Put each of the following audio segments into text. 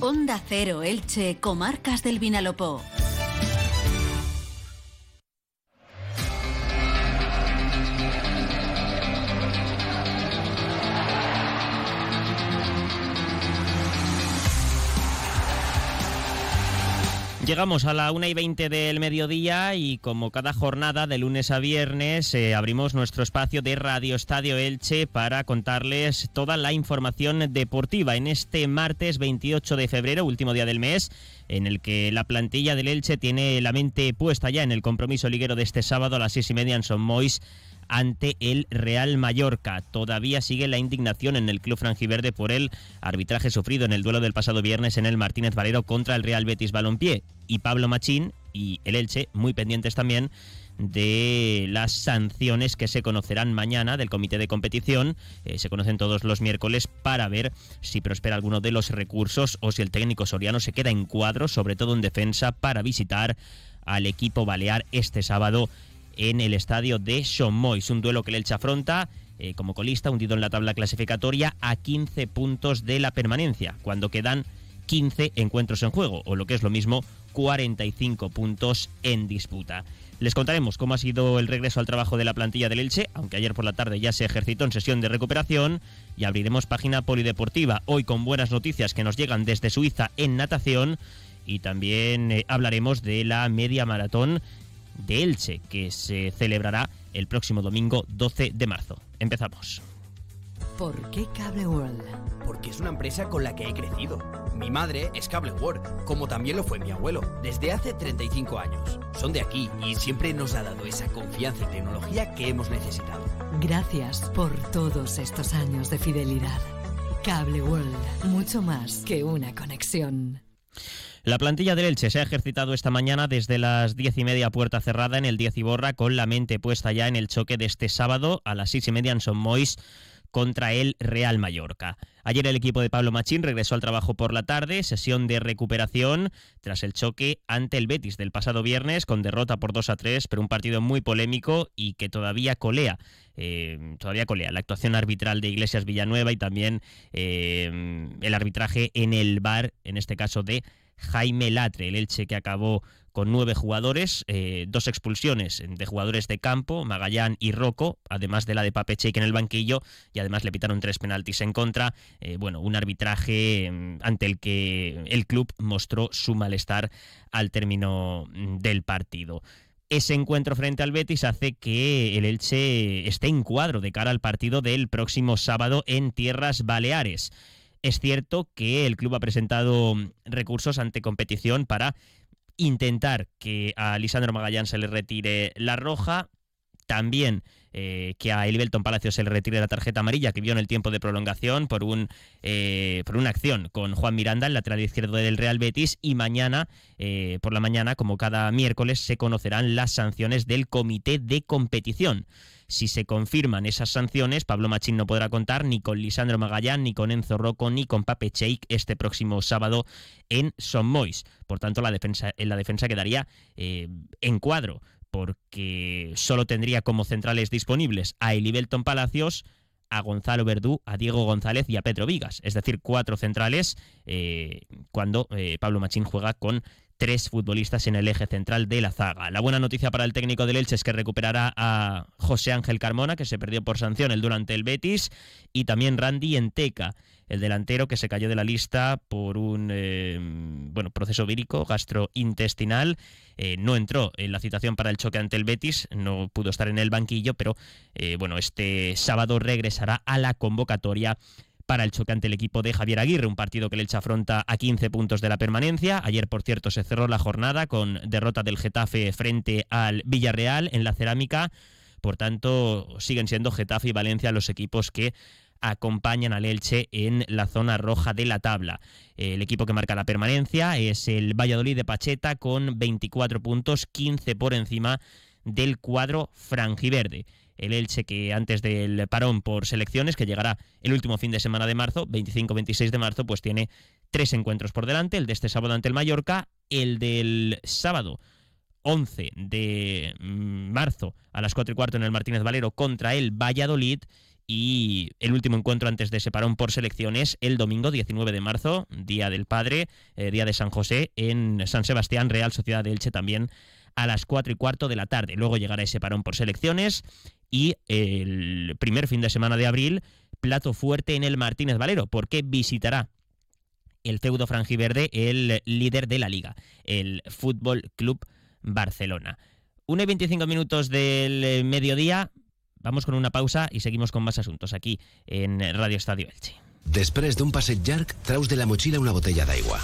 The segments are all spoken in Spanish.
Onda Cero Elche, Comarcas del Vinalopó. Llegamos a la 1 y 20 del mediodía y como cada jornada de lunes a viernes eh, abrimos nuestro espacio de Radio Estadio Elche para contarles toda la información deportiva en este martes 28 de febrero, último día del mes, en el que la plantilla del Elche tiene la mente puesta ya en el compromiso liguero de este sábado a las seis y media en Son Mois ante el Real Mallorca. Todavía sigue la indignación en el club franjiverde por el arbitraje sufrido en el duelo del pasado viernes en el Martínez Valero contra el Real Betis Balompié. Y Pablo Machín y el Elche, muy pendientes también de las sanciones que se conocerán mañana del comité de competición. Eh, se conocen todos los miércoles para ver si prospera alguno de los recursos o si el técnico soriano se queda en cuadro, sobre todo en defensa, para visitar al equipo balear este sábado en el estadio de Mois. Un duelo que el Elche afronta eh, como colista, hundido en la tabla clasificatoria, a 15 puntos de la permanencia, cuando quedan 15 encuentros en juego, o lo que es lo mismo, 45 puntos en disputa. Les contaremos cómo ha sido el regreso al trabajo de la plantilla del Elche, aunque ayer por la tarde ya se ejercitó en sesión de recuperación, y abriremos página polideportiva hoy con buenas noticias que nos llegan desde Suiza en natación, y también eh, hablaremos de la media maratón de Elche, que se celebrará el próximo domingo 12 de marzo. Empezamos. ¿Por qué Cable World? Porque es una empresa con la que he crecido. Mi madre es Cable World, como también lo fue mi abuelo, desde hace 35 años. Son de aquí y siempre nos ha dado esa confianza y tecnología que hemos necesitado. Gracias por todos estos años de fidelidad. Cable World, mucho más que una conexión. La plantilla del Elche se ha ejercitado esta mañana desde las diez y media puerta cerrada en el Diez y Borra con la mente puesta ya en el choque de este sábado a las seis y media en Son Mois contra el Real Mallorca. Ayer el equipo de Pablo Machín regresó al trabajo por la tarde, sesión de recuperación tras el choque ante el Betis del pasado viernes con derrota por 2 a 3, pero un partido muy polémico y que todavía colea. Eh, todavía colea la actuación arbitral de Iglesias Villanueva y también eh, el arbitraje en el bar, en este caso de Jaime Latre, el Elche que acabó con nueve jugadores, eh, dos expulsiones de jugadores de campo, Magallán y Rocco, además de la de Pape Cheik en el banquillo, y además le pitaron tres penaltis en contra. Eh, bueno, un arbitraje mm, ante el que el club mostró su malestar al término mm, del partido ese encuentro frente al Betis hace que el Elche esté en cuadro de cara al partido del próximo sábado en Tierras Baleares. Es cierto que el club ha presentado recursos ante competición para intentar que a Lisandro Magallán se le retire la roja. También eh, que a Elibelton Palacio se le retire la tarjeta amarilla que vio en el tiempo de prolongación por, un, eh, por una acción con Juan Miranda, el lateral izquierdo del Real Betis. Y mañana, eh, por la mañana, como cada miércoles, se conocerán las sanciones del comité de competición. Si se confirman esas sanciones, Pablo Machín no podrá contar ni con Lisandro Magallán, ni con Enzo Rocco, ni con Pape Cheik este próximo sábado en Son Mois. Por tanto, la defensa, en la defensa quedaría eh, en cuadro, porque solo tendría como centrales disponibles a Elibelton Palacios, a Gonzalo Verdú, a Diego González y a Pedro Vigas. Es decir, cuatro centrales eh, cuando eh, Pablo Machín juega con tres futbolistas en el eje central de la zaga. La buena noticia para el técnico del Elche es que recuperará a José Ángel Carmona, que se perdió por sanción el durante el Betis, y también Randy Enteca, el delantero que se cayó de la lista por un eh, bueno, proceso vírico gastrointestinal. Eh, no entró en la citación para el choque ante el Betis, no pudo estar en el banquillo, pero eh, bueno, este sábado regresará a la convocatoria para el chocante el equipo de Javier Aguirre, un partido que el Elche afronta a 15 puntos de la permanencia. Ayer, por cierto, se cerró la jornada con derrota del Getafe frente al Villarreal en la cerámica. Por tanto, siguen siendo Getafe y Valencia los equipos que acompañan al Elche en la zona roja de la tabla. El equipo que marca la permanencia es el Valladolid de Pacheta con 24 puntos, 15 por encima del cuadro franjiverde el Elche que antes del parón por selecciones, que llegará el último fin de semana de marzo, 25-26 de marzo, pues tiene tres encuentros por delante, el de este sábado ante el Mallorca, el del sábado 11 de mm, marzo a las 4 y cuarto en el Martínez Valero contra el Valladolid y el último encuentro antes de ese parón por selecciones el domingo 19 de marzo, Día del Padre, eh, Día de San José, en San Sebastián, Real Sociedad de Elche también a las 4 y cuarto de la tarde. Luego llegará ese parón por selecciones y el primer fin de semana de abril, plato fuerte en el Martínez Valero, porque visitará el feudo franjiverde, el líder de la liga, el Fútbol Club Barcelona. 1 y 25 minutos del mediodía, vamos con una pausa y seguimos con más asuntos aquí en Radio Estadio Elche. Després d'un passeig llarg, traus de la motxilla una botella d'aigua.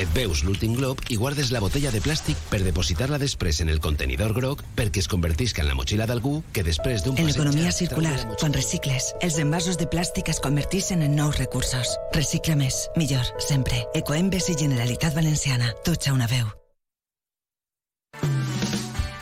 Et veus l'últim glob i guardes la botella de plàstic per depositar-la després en el contenidor groc perquè es convertisca en la motxilla d'algú que després d'un En l'economia circular, quan recicles, els envasos de plàstic es converteixen en nous recursos. Recicla més, millor, sempre. Ecoembes i Generalitat Valenciana. Tots a una veu.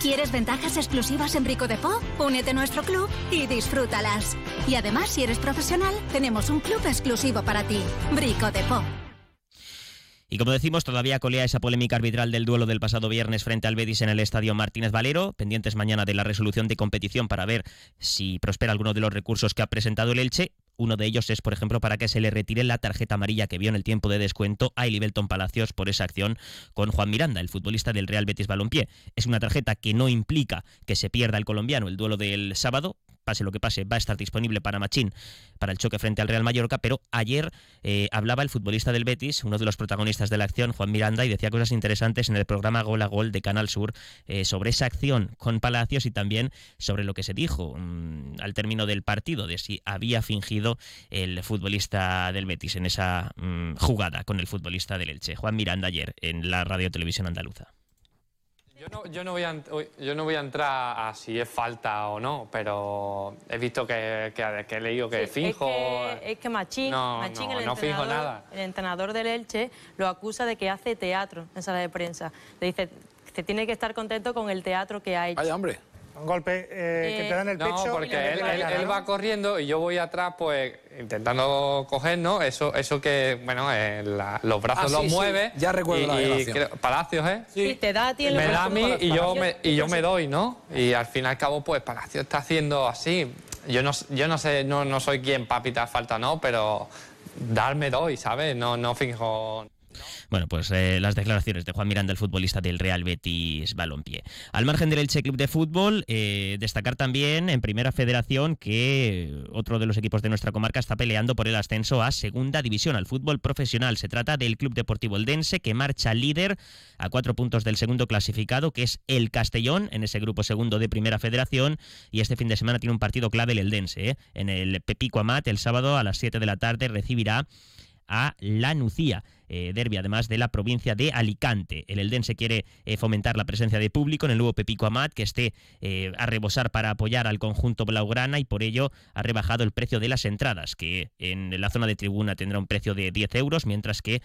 ¿Quieres ventajas exclusivas en Brico de Po? Únete a nuestro club y disfrútalas. Y además, si eres profesional, tenemos un club exclusivo para ti. Brico de Po. Y como decimos, todavía colea esa polémica arbitral del duelo del pasado viernes frente al Betis en el estadio Martínez Valero, pendientes mañana de la resolución de competición para ver si prospera alguno de los recursos que ha presentado el Elche. Uno de ellos es, por ejemplo, para que se le retire la tarjeta amarilla que vio en el tiempo de descuento a Belton Palacios por esa acción con Juan Miranda, el futbolista del Real Betis Balompié. Es una tarjeta que no implica que se pierda el colombiano el duelo del sábado, pase lo que pase, va a estar disponible para Machín para el choque frente al Real Mallorca, pero ayer eh, hablaba el futbolista del Betis, uno de los protagonistas de la acción, Juan Miranda, y decía cosas interesantes en el programa Gol a Gol de Canal Sur eh, sobre esa acción con Palacios y también sobre lo que se dijo mm, al término del partido, de si había fingido el futbolista del Betis en esa mm, jugada con el futbolista del Elche. Juan Miranda ayer en la radio televisión andaluza. Yo no, yo, no voy a, ent- yo no voy a entrar a si es falta o no, pero he visto que, que, que he leído que Sí, finjo. Es que, es que Machín, No, Machín, no, el, no finjo entrenador, nada. el entrenador del Elche, lo acusa de que hace teatro en sala de prensa. Le dice que tiene que estar contento con el teatro que ha hecho. Vaya, hombre. Un golpe eh, que te da en el No, pecho. y porque él, él- él ¿no? va corriendo y yo voy atrás, pues intentando coger, ¿no? Eso, eso que, bueno, eh, la- los brazos Ah, sí, los sí, mueve. ya recuerdo y, la y grabación. creo- Palacios, ¿eh? Y te da a ti en me el da a mí y yo me, y yo Palacios- me doy, ¿no? Y al fin y al cabo, pues Palacio está haciendo así. Yo no, yo no sé, no, no soy quien para pitar falta, ¿no? Pero darme doy, ¿sabes? No, no finjo. Bueno, pues eh, las declaraciones de Juan Miranda, el futbolista del Real Betis Balompié. Al margen del Elche Club de Fútbol, eh, destacar también en Primera Federación que otro de los equipos de nuestra comarca está peleando por el ascenso a Segunda División, al fútbol profesional. Se trata del Club Deportivo Eldense, que marcha líder a cuatro puntos del segundo clasificado, que es el Castellón, en ese grupo segundo de Primera Federación. Y este fin de semana tiene un partido clave el Eldense, ¿eh? en el Pepico Amat, el sábado a las 7 de la tarde recibirá a La Nucía. Eh, derby además de la provincia de Alicante. El Eldense quiere eh, fomentar la presencia de público en el nuevo Pepico Amat, que esté eh, a rebosar para apoyar al conjunto blaugrana y por ello ha rebajado el precio de las entradas, que en la zona de tribuna tendrá un precio de 10 euros, mientras que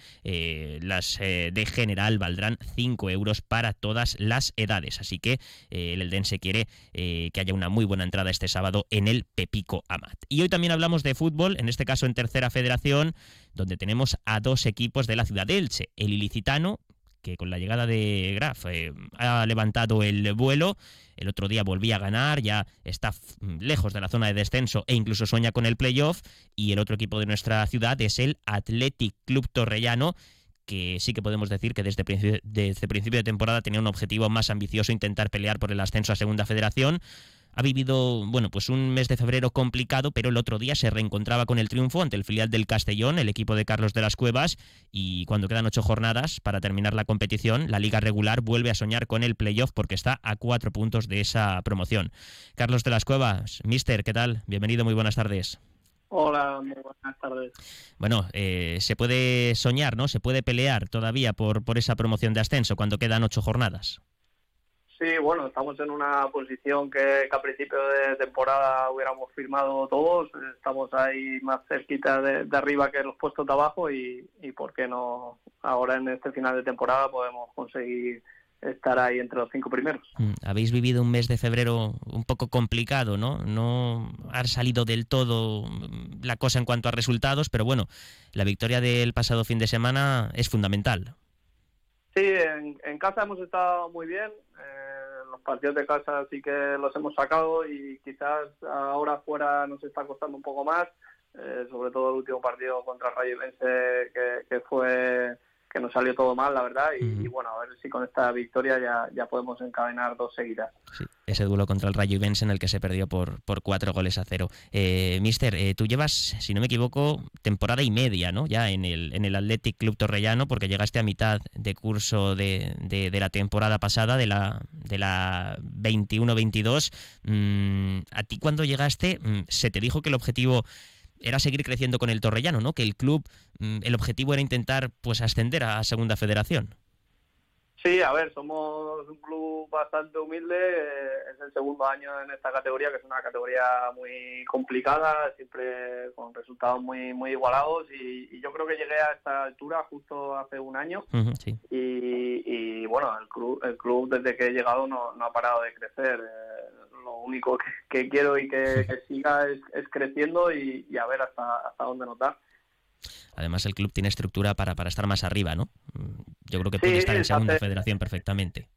las de general valdrán 5 euros para todas las edades. Así que el Eldense quiere que haya una muy buena entrada este sábado en el Pepico Amat. Y hoy también hablamos de fútbol, en este caso en tercera federación, donde tenemos a dos equipos de la ciudad de Elche, el ilicitano, que con la llegada de Graf eh, ha levantado el vuelo. El otro día volvía a ganar, ya está lejos de la zona de descenso e incluso sueña con el playoff. Y el otro equipo de nuestra ciudad es el Athletic Club Torrellano, que sí que podemos decir que desde, principio- desde principio de temporada tenía un objetivo más ambicioso, intentar pelear por el ascenso a Segunda Federación. Ha vivido, bueno, pues un mes de febrero complicado, pero el otro día se reencontraba con el triunfo ante el filial del Castellón, el equipo de Carlos de las Cuevas, y cuando quedan ocho jornadas para terminar la competición, la liga regular vuelve a soñar con el playoff porque está a cuatro puntos de esa promoción. Carlos de las Cuevas, mister, ¿qué tal? Bienvenido, muy buenas tardes. Hola, muy buenas tardes. Bueno, eh, se puede soñar, ¿no? Se puede pelear todavía por, por esa promoción de ascenso cuando quedan ocho jornadas. Sí, bueno, estamos en una posición que, a principio de temporada hubiéramos firmado todos. Estamos ahí más cerquita de, arriba que los puestos de abajo y, y, ¿por qué no? Ahora en este final de temporada podemos conseguir estar ahí entre los cinco primeros. Mm, habéis vivido un mes de febrero un poco complicado, ¿no? No ha salido del todo mm, la cosa en cuanto a resultados, pero bueno, la victoria del pasado fin de semana es fundamental. Sí, en, casa hemos estado muy bien. Eh, los partidos de casa sí que los hemos sacado y quizás ahora fuera nos está costando un poco más, eh, sobre todo el último partido contra Rayo Vence que, que fue que nos salió todo mal, la verdad, y, bueno, a ver si con esta victoria ya, ya podemos encadenar dos seguidas. Sí, ese duelo contra el Rayo Ibense en el que se perdió por, por cuatro goles a cero. Eh, mister, eh, tú llevas, si no me equivoco, temporada y media, ¿no? Ya en el, en el Athletic Club Torrellano, porque llegaste a mitad de curso de, de, la temporada pasada, de la, de la 21-22. Mm, ¿A ti cuando llegaste mm, se te dijo que el objetivo era seguir creciendo con el Torrellano, ¿no? Que el club, mm, el objetivo era intentar pues ascender a Segunda Federación. Sí, a ver, somos un club bastante humilde, eh, es el segundo año en esta categoría, que es una categoría muy complicada, siempre con resultados muy muy igualados y, yo creo que llegué a esta altura justo hace un año y, bueno, el club, el club desde que he llegado no, no ha parado de crecer. Único que, quiero y que, siga es, creciendo y, a ver hasta, hasta dónde nos da. Además, el club tiene estructura para, para estar más arriba, ¿no? Yo creo que puede estar en segunda federación perfectamente.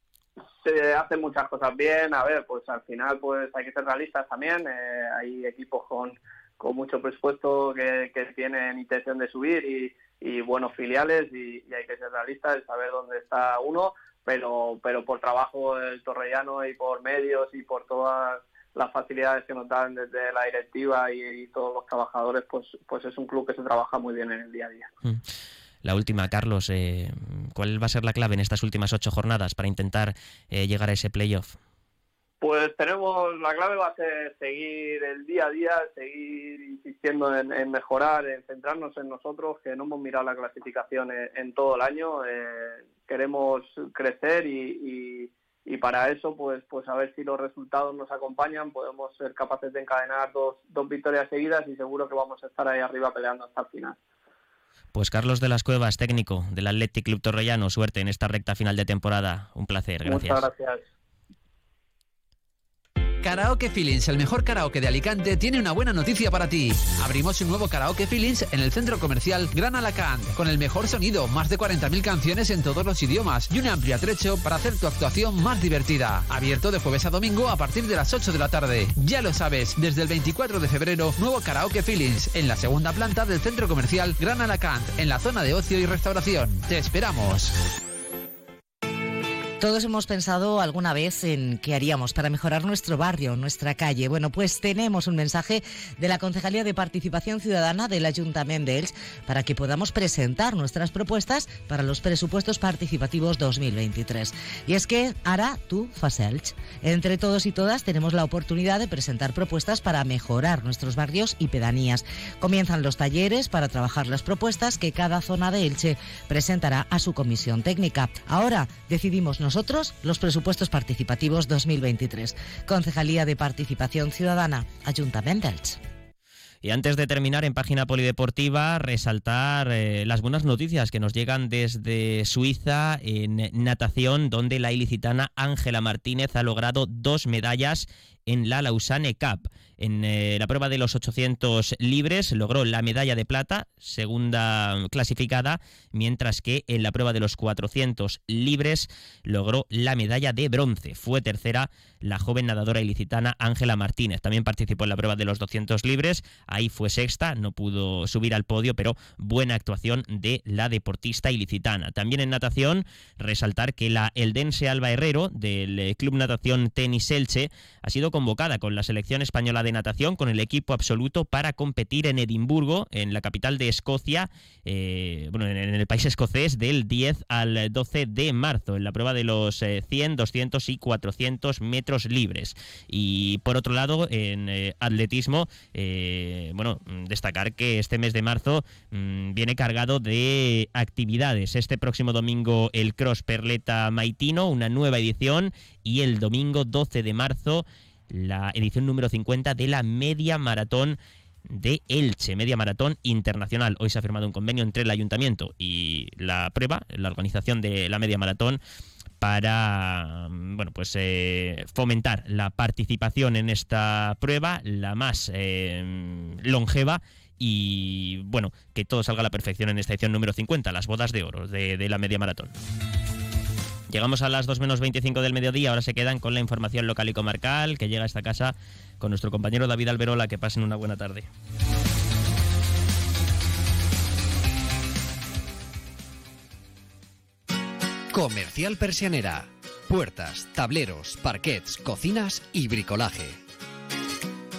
Se hacen muchas cosas bien, a ver, pues al final pues hay que ser realistas también. Eh, hay equipos con, con mucho presupuesto que, que tienen intención de subir y, y buenos filiales y, y, hay que ser realistas y saber dónde está uno pero, pero por trabajo del Torrellano y por medios y por todas las facilidades que nos dan desde la directiva y, todos los trabajadores, pues, pues es un club que se trabaja muy bien en el día a día. Mm. La última, Carlos, eh, ¿cuál va a ser la clave en estas últimas ocho jornadas para intentar eh, llegar a ese playoff? Pues tenemos, la clave va a ser seguir el día a día, seguir insistiendo en, mejorar, en centrarnos en nosotros, que no hemos mirado la clasificación en, todo el año. Eh, queremos crecer y, y, para eso, pues, pues a ver si los resultados nos acompañan, podemos ser capaces de encadenar dos, dos victorias seguidas y seguro que vamos a estar ahí arriba peleando hasta el final. Pues Carlos de las Cuevas, técnico del Athletic Club Torrellano, suerte en esta recta final de temporada. Un placer, gracias. Muchas gracias. Karaoke Feelings, el mejor karaoke de Alicante, tiene una buena noticia para ti. Abrimos un nuevo Karaoke Feelings en el centro comercial Gran Alacant, con el mejor sonido, más de 40.000 canciones en todos los idiomas y un amplio atrecho para hacer tu actuación más divertida. Abierto de jueves a domingo a partir de las 8 de la tarde. Ya lo sabes, desde el 24 de febrero, nuevo Karaoke Feelings en la segunda planta del centro comercial Gran Alacant, en la zona de ocio y restauración. Te esperamos. Todos hemos pensado alguna vez en qué haríamos para mejorar nuestro barrio, nuestra calle. Bueno, pues tenemos un mensaje de la Concejalía de Participación Ciudadana del Ayuntamiento de Elche para que podamos presentar nuestras propuestas para los presupuestos participativos 2023. Y es que ahora tú fas Elche. Entre todos y todas tenemos la oportunidad de presentar propuestas para mejorar nuestros barrios y pedanías. Comienzan los talleres para trabajar las propuestas que cada zona de Elche presentará a su comisión técnica. Ahora decidimos nosotros los presupuestos participativos 2023. Concejalía de Participación Ciudadana, Ayuntamiento Y antes de terminar en página polideportiva, resaltar eh, las buenas noticias que nos llegan desde Suiza en natación, donde la ilicitana Ángela Martínez ha logrado dos medallas en la Lausanne Cup. En eh, la prueba de los 800 libres logró la medalla de plata, segunda clasificada, mientras que en la prueba de los 400 libres logró la medalla de bronce. Fue tercera la joven nadadora ilicitana Ángela Martínez. También participó en la prueba de los 200 libres, ahí fue sexta, no pudo subir al podio, pero buena actuación de la deportista ilicitana. También en natación, resaltar que la eldense Alba Herrero del Club Natación Tenis Elche ha sido convocada con la selección española de natación, con el equipo absoluto para competir en Edimburgo, en la capital de Escocia, eh, bueno, en el país escocés, del 10 al 12 de marzo, en la prueba de los 100, 200 y 400 metros libres. Y por otro lado, en atletismo, bueno, destacar que este mes de marzo mm, viene cargado de actividades. Este próximo domingo el Cross Perleta Maitino, una nueva edición, y el domingo 12 de marzo la edición número 50 de la Media Maratón de Elche, Media Maratón Internacional. Hoy se ha firmado un convenio entre el ayuntamiento y la prueba, la organización de la Media Maratón para bueno pues eh, fomentar la participación en esta prueba la más eh, longeva y bueno que todo salga a la perfección en esta edición número 50 las bodas de oro de, de la media maratón Llegamos a las 2 menos 25 del mediodía, ahora se quedan con la información local y comarcal que llega a esta casa con nuestro compañero David Alberola. Que pasen una buena tarde. Comercial Persianera. Puertas, tableros, parquets, cocinas y bricolaje